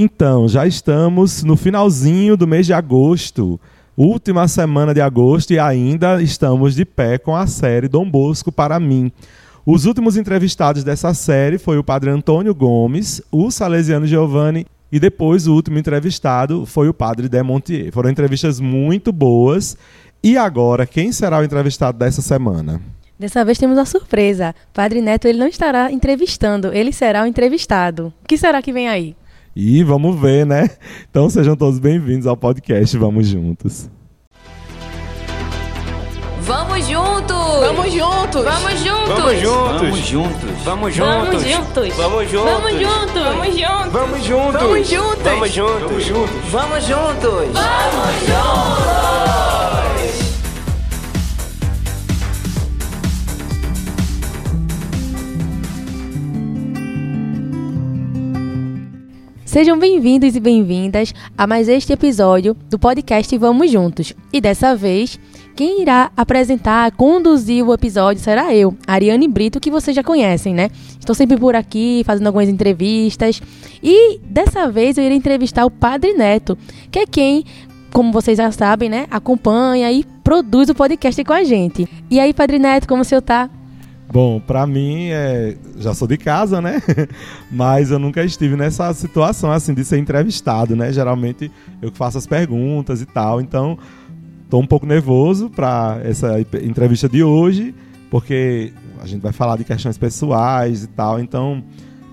Então, já estamos no finalzinho do mês de agosto, última semana de agosto, e ainda estamos de pé com a série Dom Bosco para mim. Os últimos entrevistados dessa série foi o padre Antônio Gomes, o Salesiano Giovanni e depois o último entrevistado foi o padre Demontier. Foram entrevistas muito boas. E agora, quem será o entrevistado dessa semana? Dessa vez temos uma surpresa. Padre Neto ele não estará entrevistando, ele será o entrevistado. O que será que vem aí? E vamos ver, né? Então sejam todos bem-vindos ao podcast Vamos Juntos. Vamos juntos! Vamos juntos! Vamos juntos! Vamos juntos! Vamos juntos! Vamos juntos! Vamos juntos! Vamos juntos! Vamos juntos! Vamos juntos! Vamos juntos! Vamos juntos! Vamos juntos! Vamos juntos! Sejam bem-vindos e bem-vindas a mais este episódio do podcast Vamos Juntos. E dessa vez, quem irá apresentar, conduzir o episódio será eu, Ariane Brito, que vocês já conhecem, né? Estou sempre por aqui fazendo algumas entrevistas. E dessa vez eu irei entrevistar o Padre Neto, que é quem, como vocês já sabem, né, acompanha e produz o podcast com a gente. E aí, Padre Neto, como o senhor tá? Bom, pra mim, é... já sou de casa, né? Mas eu nunca estive nessa situação, assim, de ser entrevistado, né? Geralmente eu faço as perguntas e tal, então tô um pouco nervoso pra essa entrevista de hoje, porque a gente vai falar de questões pessoais e tal, então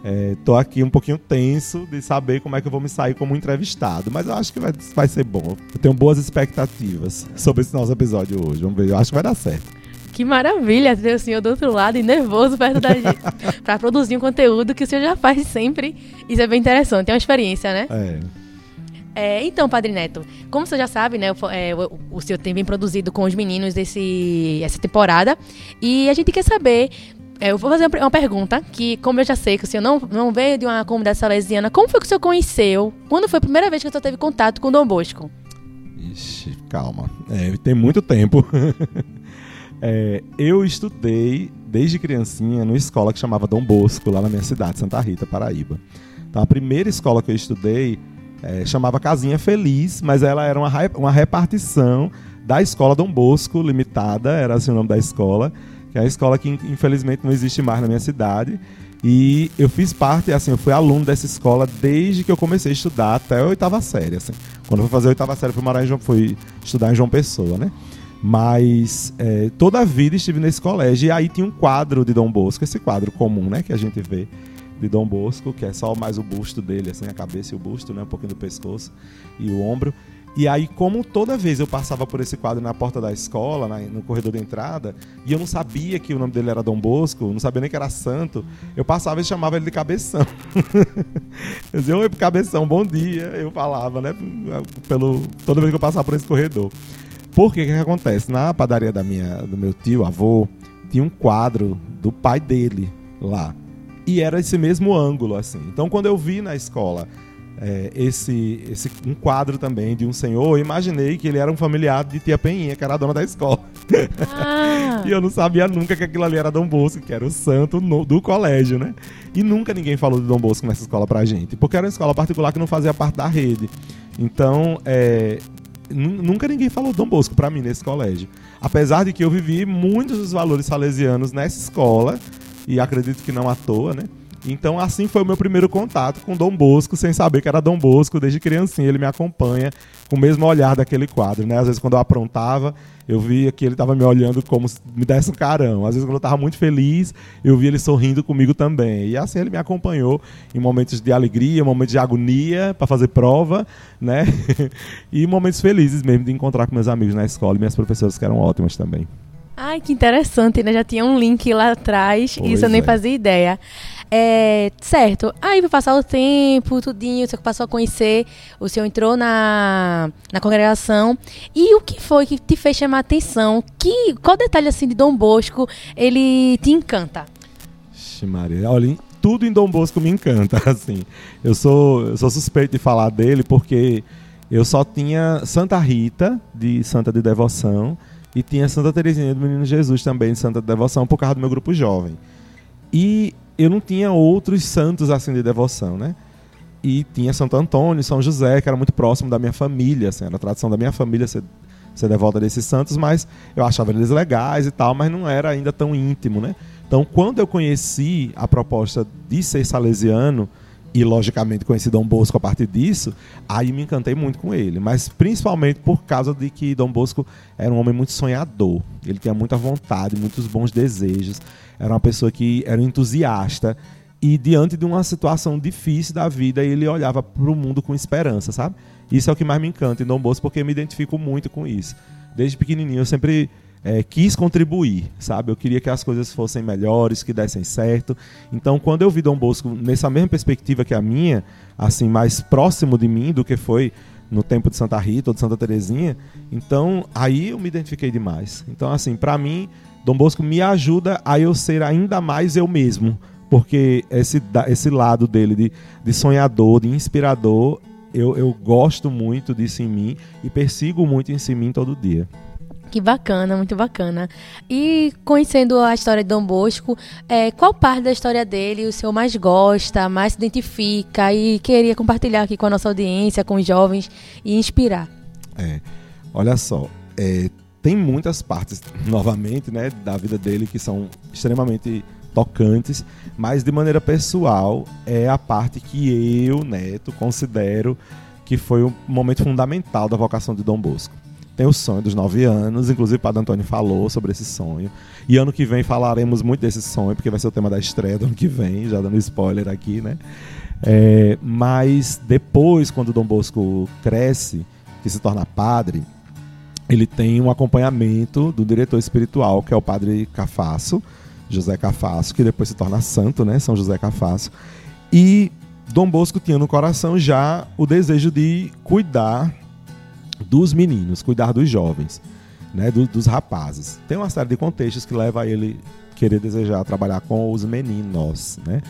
é, tô aqui um pouquinho tenso de saber como é que eu vou me sair como entrevistado, mas eu acho que vai, vai ser bom. Eu tenho boas expectativas sobre esse nosso episódio hoje, vamos ver, eu acho que vai dar certo. Que maravilha ter o senhor do outro lado e nervoso perto da gente para produzir um conteúdo que o senhor já faz sempre. Isso é bem interessante, é uma experiência, né? É. É, então, Padre Neto, como você já sabe, né, o, é, o, o senhor tem bem produzido com os meninos desse, essa temporada e a gente quer saber. é, eu vou fazer uma, pergunta que, como eu já sei que o senhor não, não veio de uma comunidade salesiana, como foi que o senhor conheceu? Quando foi a primeira vez que o senhor teve contato com o Dom Bosco? Ixi, calma. É, tem muito tempo. É, eu estudei desde criancinha numa escola que chamava Dom Bosco, lá na minha cidade, Santa Rita, Paraíba. Então a primeira escola que eu estudei é, chamava Casinha Feliz, mas ela era uma, uma repartição da escola Dom Bosco Limitada, era assim o nome da escola, que é uma escola que in- infelizmente não existe mais na minha cidade. E eu fiz parte, assim, eu fui aluno dessa escola desde que eu comecei a estudar até a oitava série, assim. Quando eu fui fazer a oitava série, fui, morar em João, fui estudar em João Pessoa, né? Mas é, toda a vida estive nesse colégio. E aí tinha um quadro de Dom Bosco, esse quadro comum, né? Que a gente vê de Dom Bosco, que é só mais o busto dele, assim, a cabeça e o busto, né? Um pouquinho do pescoço e o ombro. E aí, como toda vez eu passava por esse quadro na porta da escola, na- no corredor de entrada, e eu não sabia que o nome dele era Dom Bosco, não sabia nem que era santo, eu passava e chamava ele de Cabeção. eu dizia, oi, Cabeção, bom dia. Eu falava, né? Pelo, toda vez que eu passava por esse corredor. Porque o que, que acontece? Na padaria da minha, do meu tio, avô, tinha um quadro do pai dele lá. E era esse mesmo ângulo, assim. Então, quando eu vi na escola é, esse, esse um quadro também de um senhor, eu imaginei que ele era um familiar de tia Peninha, que era a dona da escola. Ah, E eu não sabia nunca que aquilo ali era Dom Bosco, que era o santo no- do colégio, né? E nunca ninguém falou de Dom Bosco nessa escola pra gente, porque era uma escola particular que não fazia parte da rede. Então, é, nunca ninguém falou Dom Bosco pra mim nesse colégio. Apesar de que eu vivi muitos dos valores salesianos nessa escola, e acredito que não à toa, né? Então, assim foi o meu primeiro contato com Dom Bosco, sem saber que era Dom Bosco desde criancinha. Ele me acompanha com o mesmo olhar daquele quadro, né? Às vezes, quando eu aprontava, eu via que ele estava me olhando como se me desse um carão. Às vezes, quando eu estava muito feliz, eu via ele sorrindo comigo também. E assim ele me acompanhou em momentos de alegria, momentos de agonia para fazer prova, né? e momentos felizes mesmo de encontrar com meus amigos na escola e minhas professoras que eram ótimas também. Ai, que interessante, né? Já tinha um link lá atrás, Pois isso eu nem é. fazia ideia. É, certo, aí vai passar o tempo, tudinho, o senhor passou a conhecer, o senhor entrou na, na congregação. E o que foi que te fez chamar a atenção? Que, qual detalhe assim de Dom Bosco ele te encanta? Ixi, Maria, olha, tudo em Dom Bosco me encanta, assim. Eu sou, eu sou suspeito de falar dele porque eu só tinha Santa Rita, de Santa de Devoção, e tinha Santa Teresinha do Menino Jesus também, de Santa de Devoção, por causa do meu grupo jovem. E eu não tinha outros santos assim de devoção, né? e tinha Santo Antônio, São José, que era muito próximo da minha família, assim, era a tradição da minha família ser, ser devota desses santos, mas eu achava eles legais e tal, mas não era ainda tão íntimo, né? Então, quando eu conheci a proposta de ser salesiano, e logicamente conheci Dom Bosco a partir disso, aí me encantei muito com ele, mas principalmente por causa de que Dom Bosco era um homem muito sonhador, ele tinha muita vontade, muitos bons desejos, era uma pessoa que era entusiasta e diante de uma situação difícil da vida, ele olhava para o mundo com esperança, sabe? Isso é o que mais me encanta em Dom Bosco, porque eu me identifico muito com isso. Desde pequenininho eu sempre é, quis contribuir, sabe? Eu queria que as coisas fossem melhores, que dessem certo. Então, quando eu vi Dom Bosco nessa mesma perspectiva que a minha, assim, mais próximo de mim do que foi no tempo de Santa Rita ou de Santa Terezinha, então aí eu me identifiquei demais. Então, assim, para mim, Dom Bosco me ajuda a eu ser ainda mais eu mesmo, porque esse, esse lado dele de, de sonhador, de inspirador, eu, eu gosto muito disso em mim e persigo muito isso em mim todo dia. Que bacana, muito bacana. E conhecendo a história de Dom Bosco, é, qual parte da história dele o senhor mais gosta, mais se identifica e queria compartilhar aqui com a nossa audiência, com os jovens e inspirar? É, olha só, é, tem muitas partes, novamente, né, da vida dele que são extremamente tocantes, mas de maneira pessoal é a parte que eu, Neto, considero que foi o momento fundamental da vocação de Dom Bosco tem o sonho dos nove anos, inclusive o Padre Antônio falou sobre esse sonho. E ano que vem falaremos muito desse sonho, porque vai ser o tema da estreia do ano que vem, já dando spoiler aqui, né? É, mas depois, quando Dom Bosco cresce, que se torna padre, ele tem um acompanhamento do diretor espiritual, que é o padre Cafasso, José Cafasso, que depois se torna santo, né? São José Cafasso. E Dom Bosco tinha no coração já o desejo de cuidar dos meninos, cuidar dos jovens, né, do, dos rapazes. Tem uma série de contextos que leva a ele querer desejar trabalhar com os meninos, né?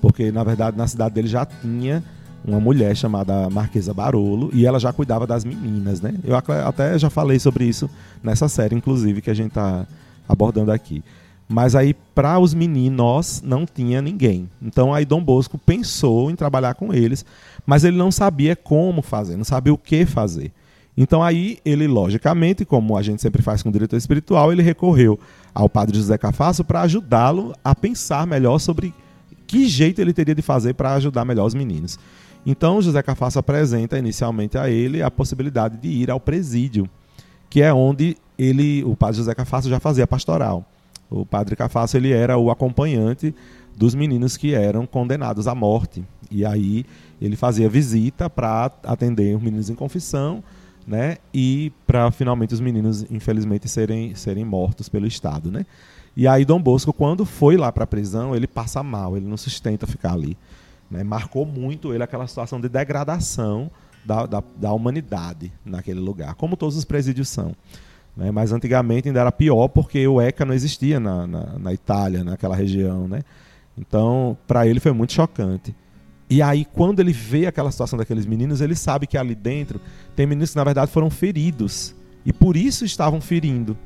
Porque na verdade na cidade dele já tinha uma mulher chamada Marquesa Barolo e ela já cuidava das meninas, né? Eu até já falei sobre isso nessa série, inclusive, que a gente está abordando aqui. Mas aí, para os meninos, não tinha ninguém. Então aí Dom Bosco pensou em trabalhar com eles, mas ele não sabia como fazer, não sabia o que fazer. Então aí ele, logicamente, como a gente sempre faz com o diretor espiritual, ele recorreu ao padre José Cafasso para ajudá-lo a pensar melhor sobre que jeito ele teria de fazer para ajudar melhor os meninos. Então José Cafasso apresenta inicialmente a ele a possibilidade de ir ao presídio, que é onde ele, o padre José Cafasso já fazia pastoral. O padre Cafasso ele era o acompanhante dos meninos que eram condenados à morte. E aí ele fazia visita para atender os meninos em confissão, né? E para finalmente os meninos, infelizmente, serem, serem mortos pelo Estado, né? E aí Dom Bosco, quando foi lá para a prisão, ele passa mal, ele não sustenta ficar ali. Né? Marcou muito ele aquela situação de degradação da, da, da humanidade naquele lugar, como todos os presídios são. Né? Mas antigamente ainda era pior porque o ECA não existia na, na, na Itália, naquela região. Né? Então, para ele foi muito chocante. E aí, quando ele vê aquela situação daqueles meninos, ele sabe que ali dentro tem meninos que, na verdade, foram feridos. E por isso estavam ferindo.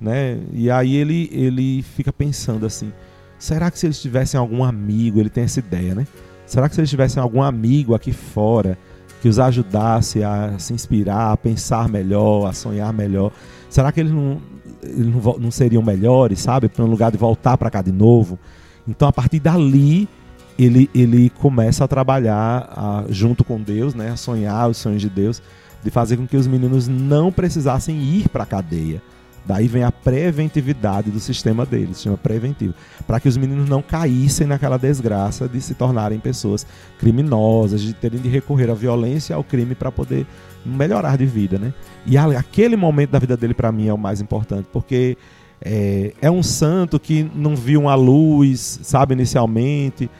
Né? E aí ele, ele fica pensando assim: será que se eles tivessem algum amigo, ele tem essa ideia, né? Será que se eles tivessem algum amigo aqui fora que os ajudasse a se inspirar, a pensar melhor, a sonhar melhor, será que eles não, eles não, não seriam melhores, sabe? Para um lugar de voltar para cá de novo? Então, a partir dali, ele, ele começa a trabalhar a, junto com Deus, né, a sonhar os sonhos de Deus, de fazer com que os meninos não precisassem ir para a cadeia. Daí vem a preventividade do sistema deles, chama preventivo, para que os meninos não caíssem naquela desgraça de se tornarem pessoas criminosas, de terem de recorrer à violência ao crime para poder melhorar de vida, né? E aquele momento da vida dele para mim é o mais importante, porque é, é um santo que não viu uma luz, sabe, inicialmente,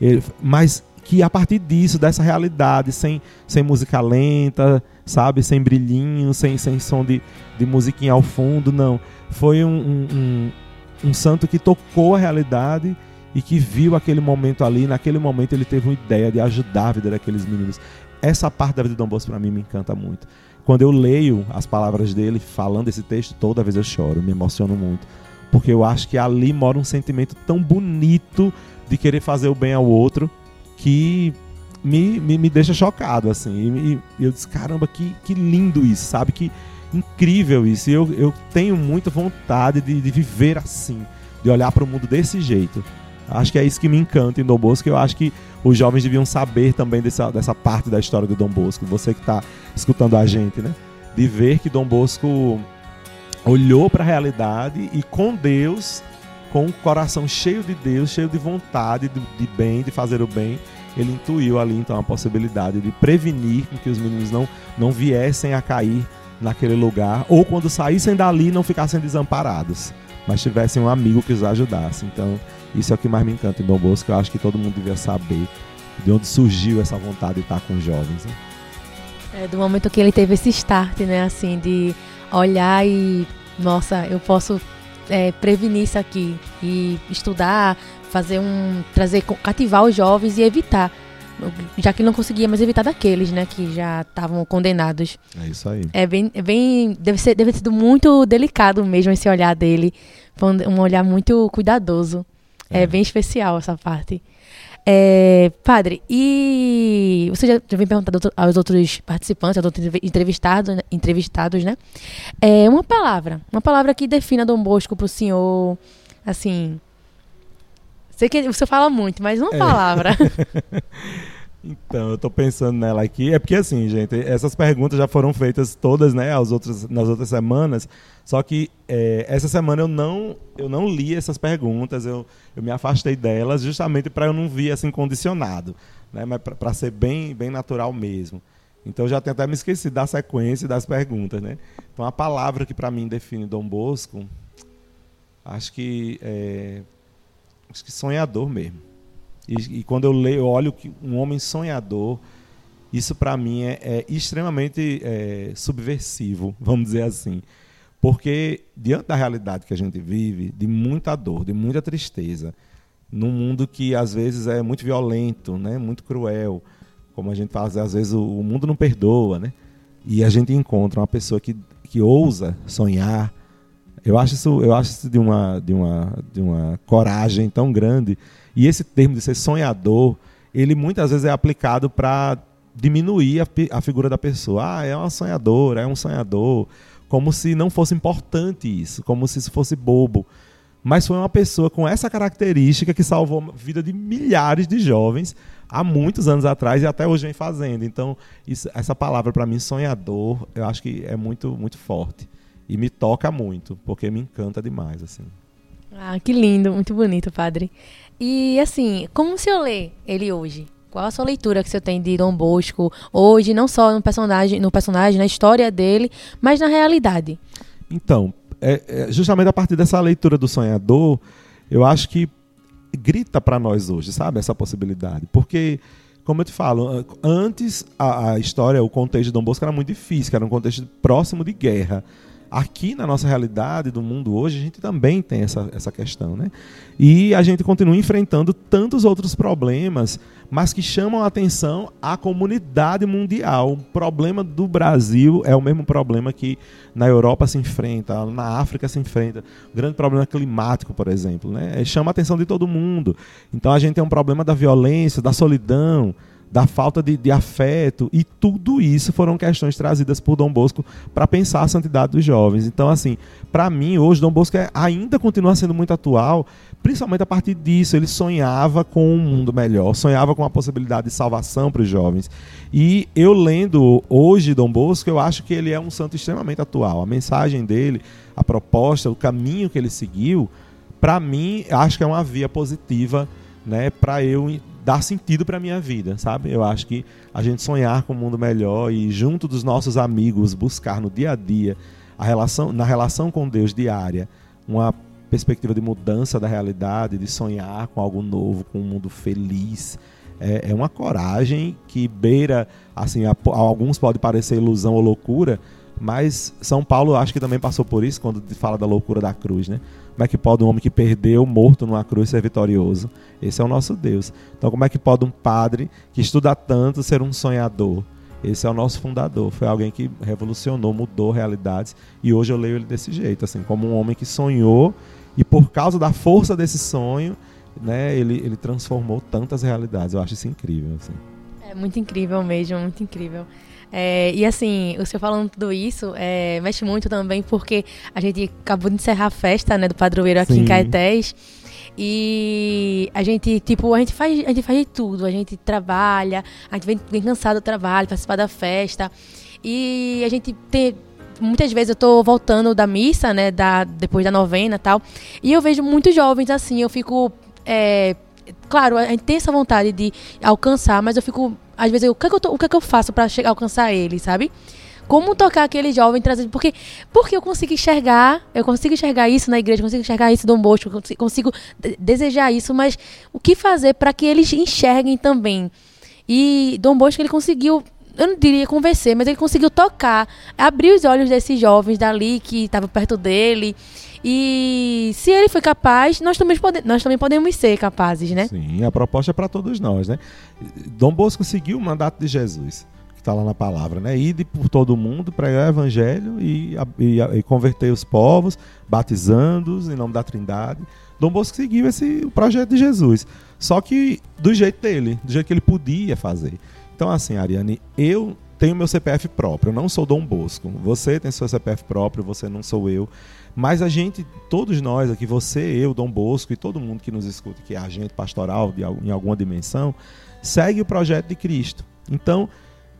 ele, mas que a partir disso, dessa realidade, sem, sem música lenta, sabe, sem brilhinho, sem, sem som de, de musiquinha ao fundo, não. Foi um, um, um, um santo que tocou a realidade e que viu aquele momento ali. Naquele momento ele teve uma ideia de ajudar a vida daqueles meninos. Essa parte da vida de Dom Bosco para mim me encanta muito. Quando eu leio as palavras dele falando esse texto, toda vez eu choro, me emociono muito. Porque eu acho que ali mora um sentimento tão bonito de querer fazer o bem ao outro, que me, me, me deixa chocado, assim. E, e eu disse, caramba, que, que lindo isso, sabe? Que incrível isso. E eu, eu tenho muita vontade de, de viver assim, de olhar para o mundo desse jeito. Acho que é isso que me encanta em Dom Bosco. Eu acho que os jovens deviam saber também dessa, dessa parte da história do Dom Bosco. Você que está escutando a gente, né? De ver que Dom Bosco olhou para a realidade e com Deus, com o coração cheio de Deus, cheio de vontade de, de bem, de fazer o bem, ele intuiu ali então a possibilidade de prevenir que os meninos não, não viessem a cair naquele lugar, ou quando saíssem dali não ficassem desamparados, mas tivessem um amigo que os ajudasse. Então, isso é o que mais me encanta em Dom Bosco, eu acho que todo mundo devia saber de onde surgiu essa vontade de estar com os jovens. Né? É, do momento que ele teve esse start, né, assim, de olhar e, nossa, eu posso é, prevenir isso aqui e estudar, fazer um, trazer, cativar os jovens e evitar já que não conseguia mais evitar daqueles, né, que já estavam condenados. É isso aí. É bem, é bem deve ser, deve ter sido muito delicado mesmo esse olhar dele, um olhar muito cuidadoso. É, é bem especial essa parte. É, padre, e você já, já vem perguntando aos outros participantes, aos outros entrevistados, né, entrevistados, né? É uma palavra, uma palavra que defina Dom Bosco para o senhor, assim, Sei que você fala muito, mas uma é. palavra. então, eu tô pensando nela aqui. É porque assim, gente, essas perguntas já foram feitas todas, né, aos outros, nas outras semanas. Só que é, essa semana eu não, eu não li essas perguntas, eu, eu me afastei delas justamente para eu não vir assim condicionado, né, mas para ser bem, bem natural mesmo. Então eu já tenho até me esquecido da sequência das perguntas, né? Então a palavra que para mim define Dom Bosco, acho que é, acho que sonhador mesmo. E, e, quando eu leio, eu olho que um homem sonhador, isso para mim é, é extremamente é, subversivo, vamos dizer assim. Porque diante da realidade que a gente vive, de muita dor, de muita tristeza, num mundo que às vezes é muito violento, né, muito cruel, como a gente fala, às vezes o, o mundo não perdoa, né? E a gente encontra uma pessoa que, que ousa sonhar, eu acho isso, eu acho isso de, uma, de, uma, de uma coragem tão grande. E esse termo de ser sonhador, ele muitas vezes é aplicado para diminuir a, a, figura da pessoa. Ah, é uma sonhadora, é um sonhador. Como se não fosse importante isso, como se isso fosse bobo. Mas foi uma pessoa com essa característica que salvou a vida de milhares de jovens há muitos anos atrás e até hoje vem fazendo. Então, isso, essa palavra para mim, sonhador, eu acho que é muito, muito forte e me toca muito, porque me encanta demais, assim. Ah, que lindo, muito bonito, padre. E assim, como o senhor lê ele hoje? Qual a sua leitura que você tem de Dom Bosco hoje, não só no personagem, no personagem, na história dele, mas na realidade? Então, é, é justamente a partir dessa leitura do sonhador, eu acho que grita para nós hoje, sabe, essa possibilidade, porque como eu te falo, antes a, a história, o contexto de Dom Bosco era muito difícil, era um contexto próximo de guerra aqui na nossa realidade do mundo hoje, a gente também tem essa, essa questão. Né? E a gente continua enfrentando tantos outros problemas, mas que chamam a atenção à comunidade mundial. O problema do Brasil é o mesmo problema que na Europa se enfrenta, na África se enfrenta. O grande problema climático, por exemplo. Né? Chama a atenção de todo mundo. Então a gente tem um problema da violência, da solidão da falta de, de, afeto, e tudo isso foram questões trazidas por Dom Bosco para pensar a santidade dos jovens. Então, assim, para mim, hoje, Dom Bosco é, ainda continua sendo muito atual, principalmente a partir disso. Ele sonhava com um mundo melhor, sonhava com a possibilidade de salvação para os jovens. E eu lendo hoje Dom Bosco, eu acho que ele é um santo extremamente atual. A mensagem dele, a proposta, o caminho que ele seguiu, para mim, acho que é uma via positiva né, para eu dar sentido para a minha vida, sabe? Eu acho que a gente sonhar com um mundo melhor e junto dos nossos amigos buscar no dia a dia a relação, na relação com Deus diária, uma perspectiva de mudança da realidade, de sonhar com algo novo, com um mundo feliz. É, é uma coragem que beira, assim, a, a alguns pode parecer ilusão ou loucura, mas São Paulo acho que também passou por isso quando fala da loucura da cruz, né? Como é que pode um homem que perdeu, morto numa cruz, ser vitorioso? Esse é o nosso Deus. Então, como é que pode um padre que estuda tanto ser um sonhador? Esse é o nosso fundador. Foi alguém que revolucionou, mudou realidades. E hoje eu leio ele desse jeito, assim, como um homem que sonhou e por causa da força desse sonho, né, ele, ele transformou tantas realidades. Eu acho isso incrível, assim. É muito incrível mesmo, muito incrível. É, e assim, o senhor falando tudo isso, é, mexe muito também porque a gente acabou de encerrar a festa né, do padroeiro aqui Sim. em Caetés. E a gente, tipo, a gente faz, a gente faz de tudo. A gente trabalha, a gente vem, vem cansado do trabalho, participar da festa. E a gente tem. Muitas vezes eu tô voltando da missa, né? Da, depois da novena e tal. E eu vejo muitos jovens assim, eu fico. é, claro, a gente tem essa vontade de alcançar, mas eu fico. Às vezes, eu, o, que é que eu tô- o que é que eu faço chegar, alcançar ele, sabe? Como tocar aquele jovem, trazer. Porque, porque eu consigo enxergar, eu consigo enxergar isso na igreja, consigo enxergar isso no Bosco, consigo, consigo de- desejar isso, mas o que fazer para que eles enxerguem também? E Dom Bosco, ele conseguiu, eu não diria convencer, mas ele conseguiu tocar, abrir os olhos desses jovens dali que estavam perto dele. E se ele foi capaz, nós também, pode, nós também podemos ser capazes, né? Sim, a proposta é para todos nós, né? Dom Bosco seguiu o mandato de Jesus, que está lá na palavra, né? Ide por todo mundo, pregar o evangelho e, e, e converter os povos, batizando-os em nome da Trindade. Dom Bosco seguiu esse o projeto de Jesus, só que do jeito dele, do jeito que ele podia fazer. Então, assim, Ariane, eu tenho meu CPF próprio, eu não sou Dom Bosco. Você tem seu CPF próprio, você não sou eu. Mas a gente, todos nós aqui, você, eu, Dom Bosco e todo mundo que nos escuta, que é agente pastoral de, em alguma dimensão, segue o projeto de Cristo. Então,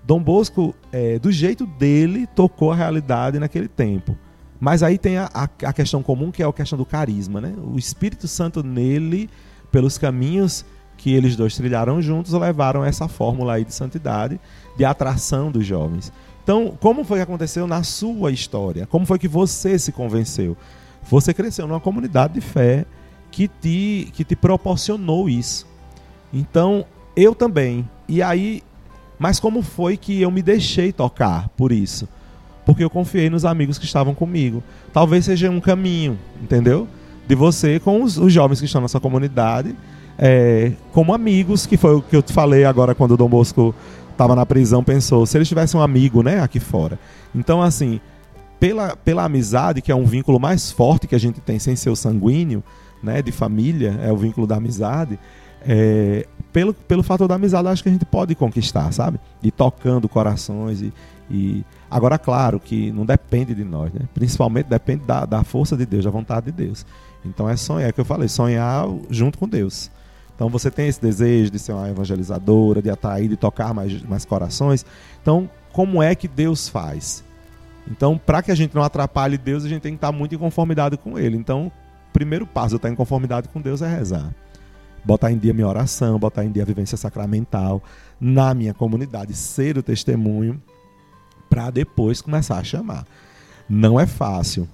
Dom Bosco, é, do jeito dele, tocou a realidade naquele tempo. Mas aí tem a, a, a questão comum, que é a questão do carisma, né? O Espírito Santo nele, pelos caminhos que eles dois trilharam juntos, levaram essa fórmula aí de santidade, de atração dos jovens. Então, como foi que aconteceu na sua história? Como foi que você se convenceu? Você cresceu numa comunidade de fé que te, que te proporcionou isso. Então, eu também. E aí, mas como foi que eu me deixei tocar por isso? Porque eu confiei nos amigos que estavam comigo. Talvez seja um caminho, entendeu? De você com os, os jovens que estão na sua comunidade, é, como amigos, que foi o que eu te falei agora quando o Dom Bosco estava na prisão, pensou, se eles tivessem um amigo, né, aqui fora. Então, assim, pela, pela amizade, que é um vínculo mais forte que a gente tem sem ser o sanguíneo, né, de família, é o vínculo da amizade, é, pelo, pelo fator da amizade, acho que a gente pode conquistar, sabe? E tocando corações e, e... Agora, claro que não depende de nós, né? Principalmente depende da, da força de Deus, da vontade de Deus. Então é sonhar, é o que eu falei, sonhar junto com Deus. Então você tem esse desejo de ser uma evangelizadora, de atrair, de tocar mais, mais corações. Então, como é que Deus faz? Então, para que a gente não atrapalhe Deus, a gente tem que estar muito em conformidade com Ele. Então, o primeiro passo de estar em conformidade com Deus é rezar. Botar em dia minha oração, botar em dia a vivência sacramental na minha comunidade, ser o testemunho, para depois começar a chamar. Não é fácil,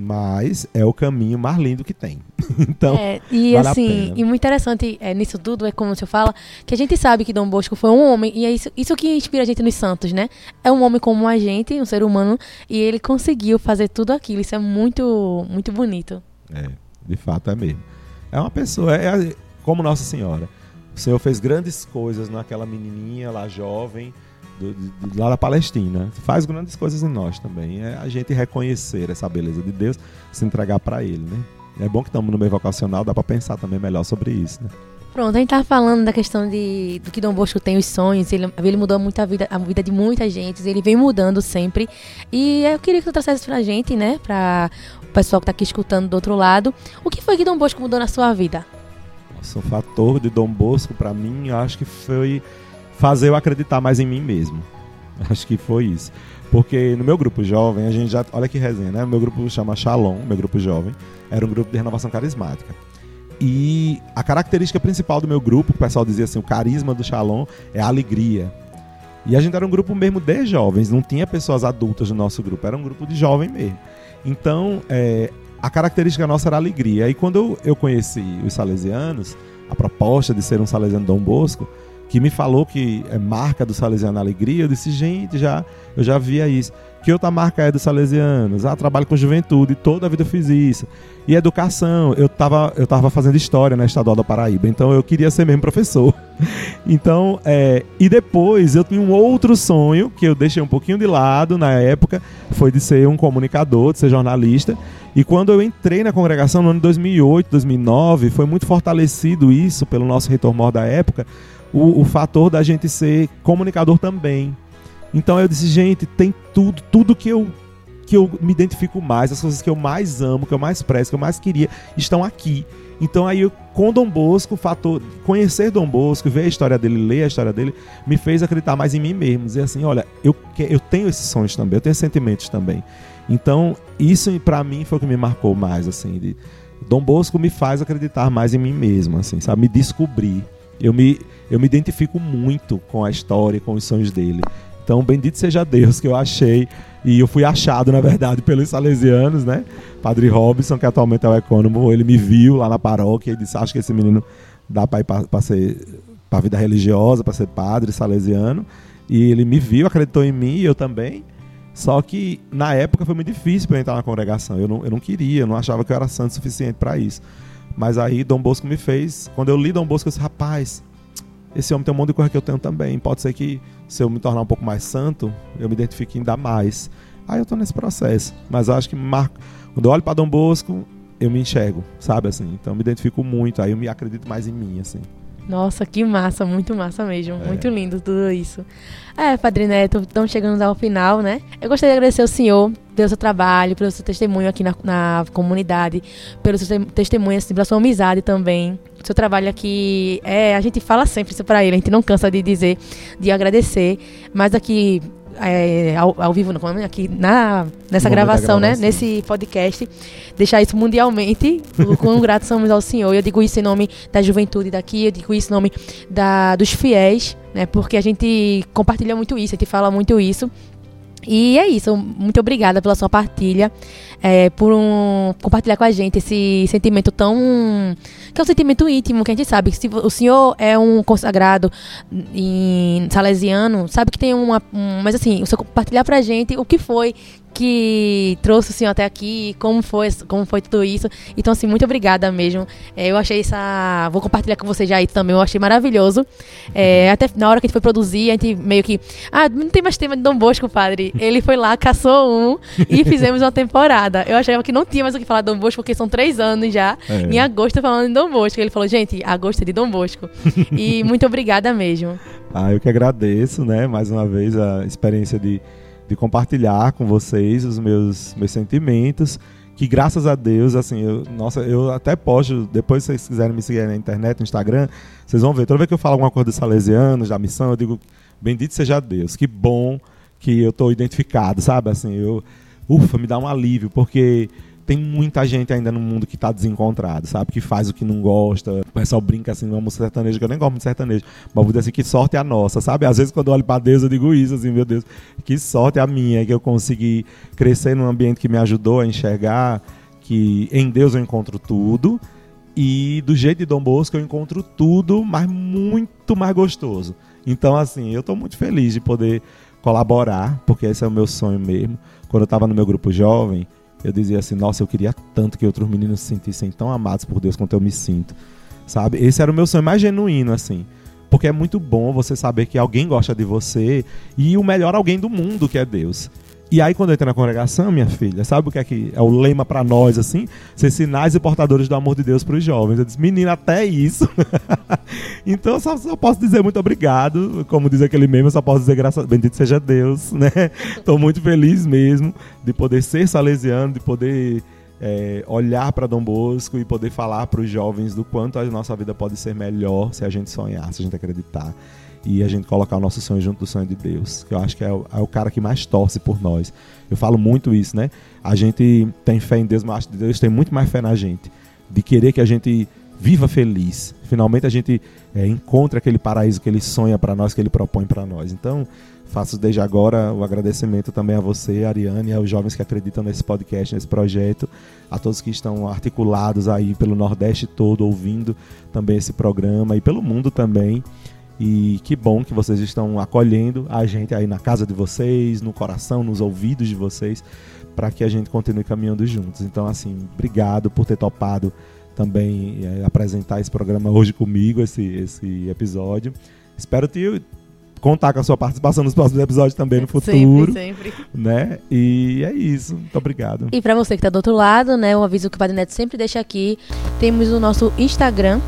mas é o caminho mais lindo que tem. então, É, e vale assim, e muito interessante é, nisso tudo, é como o senhor fala, que a gente sabe que Dom Bosco foi um homem, e é isso, isso que inspira a gente nos santos, né? É um homem como a gente, um ser humano, e ele conseguiu fazer tudo aquilo. Isso é muito, muito bonito. É, de fato é mesmo. É uma pessoa, é, é como Nossa Senhora. O Senhor fez grandes coisas naquela menininha lá jovem, do- lá da Palestina. Faz grandes coisas em nós também. É a gente reconhecer essa beleza de Deus, se entregar para Ele, né? É bom que estamos no meio vocacional, dá para pensar também melhor sobre isso, né? Pronto, a gente tava falando da questão de do que Dom Bosco tem os sonhos, ele, ele mudou muito a vida, a vida de muita gente, ele vem mudando sempre. E eu queria que tu trouxesse pra gente, né, pra o pessoal que tá aqui escutando do outro lado, o que foi que Dom Bosco mudou na sua vida? Nossa, o fator de Dom Bosco, para mim, eu acho que foi fazer eu acreditar mais em mim mesmo. Acho que foi isso. Porque no meu grupo jovem, a gente já. Olha que resenha, né? Meu grupo chama Shalom, meu grupo jovem. Era um grupo de renovação carismática. E a característica principal do meu grupo, o pessoal dizia assim, o carisma do Shalom é a alegria. E a gente era um grupo mesmo de jovens, não tinha pessoas adultas no nosso grupo, era um grupo de jovem mesmo. Então, é, a característica nossa era a alegria. E quando eu, eu conheci os salesianos, a proposta de ser um salesiano Dom Bosco, que me falou que é marca do salesiano alegria, eu disse, gente, já, eu já via isso. Que outra marca é dos salesianos? Ah, trabalho com juventude, toda a vida eu fiz isso. E educação, eu estava eu tava fazendo história na Estadual da Paraíba, então eu queria ser mesmo professor. Então, é, e depois eu tinha um outro sonho que eu deixei um pouquinho de lado na época, foi de ser um comunicador, de ser jornalista. E quando eu entrei na congregação no ano de 2008, 2009, foi muito fortalecido isso pelo nosso reitor da época, o, o fator da gente ser comunicador também. Então eu disse, gente, tem tudo, tudo que eu que eu me identifico mais, as coisas que eu mais amo, que eu mais prezo, que eu mais queria, estão aqui. Então aí com Dom Bosco, o fator conhecer Dom Bosco, ver a história dele, ler a história dele, me fez acreditar mais em mim mesmo, dizer assim, olha, eu, eu tenho esses sonhos também, eu tenho sentimentos também. Então isso para mim foi o que me marcou mais, assim, de, Dom Bosco me faz acreditar mais em mim mesmo, assim, sabe, me descobrir. Eu me, eu me identifico muito com a história, com os sonhos dele. Então, bendito seja Deus que eu achei, e eu fui achado, na verdade, pelos salesianos, né? Padre Robson, que atualmente é o ecônomo, ele me viu lá na paróquia e disse: Acho que esse menino dá para ir para ser para vida religiosa, para ser padre salesiano. E ele me viu, acreditou em mim, e eu também. Só que na época foi muito difícil para entrar na congregação. Eu não, eu não queria, eu não achava que eu era santo o suficiente para isso. Mas aí Dom Bosco me fez. Quando eu li Dom Bosco, eu disse: Rapaz, esse homem tem um monte de coisa que eu tenho também. Pode ser que se eu me tornar um pouco mais santo, eu me identifique ainda mais. Aí eu tô nesse processo. Mas acho que marco. Quando eu olho para Dom Bosco, eu me enxergo, sabe assim? Então eu me identifico muito, aí eu me acredito mais em mim, assim. Nossa, que massa, muito massa mesmo. É. Muito lindo tudo isso. É, Padre Neto, estamos chegando ao final, né? Eu gostaria de agradecer ao senhor pelo seu trabalho, pelo seu testemunho aqui na, na comunidade, pelo seu testemunho, assim, pela sua amizade também. O seu trabalho aqui, é, a gente fala sempre isso para ele, a gente não cansa de dizer, de agradecer, mas aqui é, ao, ao, vivo, é? aqui na, nessa gravação, gravação, né? Nesse podcast, deixar isso mundialmente. O quão grato somos ao Senhor. Eu digo isso em nome da juventude daqui, eu digo isso em nome da, dos fiéis, né? Porque a gente compartilha muito isso, a gente fala muito isso. E é isso, muito obrigada pela sua partilha, é, por um, compartilhar com a gente esse sentimento tão. que é um sentimento íntimo, que a gente sabe se o senhor é um consagrado em salesiano, sabe que tem uma. Um, mas assim, o senhor compartilhar pra gente o que foi que trouxe o senhor até aqui, como foi, como foi tudo isso. Então, assim, muito obrigada mesmo. É, eu achei essa. Vou compartilhar com você já aí também, eu achei maravilhoso. É, até na hora que a gente foi produzir, a gente meio que. Ah, não tem mais tema de Dom Bosco, padre. Ele foi lá, caçou um e fizemos uma temporada. Eu achava que não tinha mais o que falar de Dom Bosco, porque são três anos já. É. Em agosto falando de Dom Bosco. Ele falou, gente, agosto é de Dom Bosco. e muito obrigada mesmo. Ah, eu que agradeço, né, mais uma vez a experiência de de compartilhar com vocês os meus, meus sentimentos. Que graças a Deus, assim, eu, nossa, eu até posto, depois se vocês quiserem me seguir na internet, no Instagram, vocês vão ver. Toda vez que eu falo alguma coisa dos salesianos, da missão, eu digo, bendito seja Deus, que bom que eu estou identificado, sabe? Assim, eu, ufa, me dá um alívio, porque tem muita gente ainda no mundo que está desencontrado, sabe? Que faz o que não gosta. O pessoal brinca assim, vamos sertanejo, que eu nem gosto de sertanejo. Mas vou dizer assim, que sorte é a nossa, sabe? Às vezes quando eu olho para Deus eu digo isso, assim, meu Deus, que sorte é a minha, que eu consegui crescer num ambiente que me ajudou a enxergar que em Deus eu encontro tudo. E do jeito de Dom Bosco eu encontro tudo, mas muito mais gostoso. Então, assim, eu estou muito feliz de poder colaborar, porque esse é o meu sonho mesmo. Quando eu estava no meu grupo jovem, eu dizia assim, nossa, eu queria tanto que outros meninos se sentissem tão amados por Deus quanto eu me sinto. Sabe? Esse era o meu sonho mais genuíno, assim. Porque é muito bom você saber que alguém gosta de você e o melhor alguém do mundo, que é Deus. E aí, quando eu entrei na congregação, minha filha, sabe o que é que é o lema para nós, assim? Ser sinais e portadores do amor de Deus para os jovens. Eu disse, menina, até isso. então, só, só, posso dizer muito obrigado. Como diz aquele meme, eu só posso dizer graças bendito seja Deus, né? Estou muito feliz mesmo de poder ser salesiano, de poder é, olhar para Dom Bosco e poder falar para os jovens do quanto a nossa vida pode ser melhor se a gente sonhar, se a gente acreditar e a gente colocar o nosso sonho junto do sonho de Deus, que eu acho que é o, é o, cara que mais torce por nós. Eu falo muito isso, né? A gente tem fé em Deus, mas acho que Deus tem muito mais fé na gente, de querer que a gente viva feliz. Finalmente a gente é, encontra aquele paraíso que Ele sonha para nós, que Ele propõe para nós. Então, faço desde agora o agradecimento também a você, Ariane, e aos jovens que acreditam nesse podcast, nesse projeto, a todos que estão articulados aí pelo Nordeste todo, ouvindo também esse programa e pelo mundo também. E que bom que vocês estão acolhendo a gente aí na casa de vocês, no coração, nos ouvidos de vocês, para que a gente continue caminhando juntos. Então, assim, obrigado por ter topado também é, apresentar esse programa hoje comigo, esse, esse episódio. Espero te contar com a sua participação nos próximos episódios também no futuro. Sempre, sempre. Né? E é isso. Muito obrigado. E para você que está do outro lado, né, um aviso que o Padre Neto sempre deixa aqui, temos o nosso Instagram,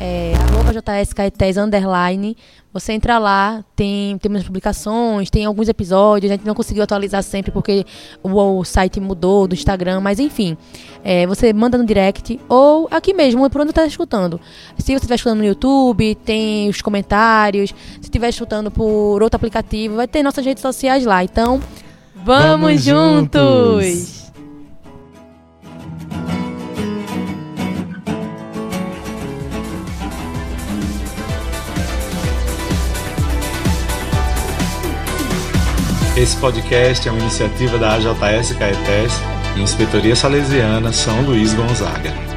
é, arroba arroba JS Caetés underline. Você entra lá, tem, tem umas publicações, tem alguns episódios. A gente não conseguiu atualizar sempre porque o, o site mudou do Instagram, mas enfim. É, você manda no direct ou aqui mesmo, por onde está escutando. Se você estiver escutando no YouTube, tem os comentários. Se estiver escutando por outro aplicativo, vai ter nossas redes sociais lá. Então, vamos, Vamos juntos. juntos! Esse podcast é uma iniciativa da AJS Caetés e Inspetoria Salesiana São Luís Gonzaga.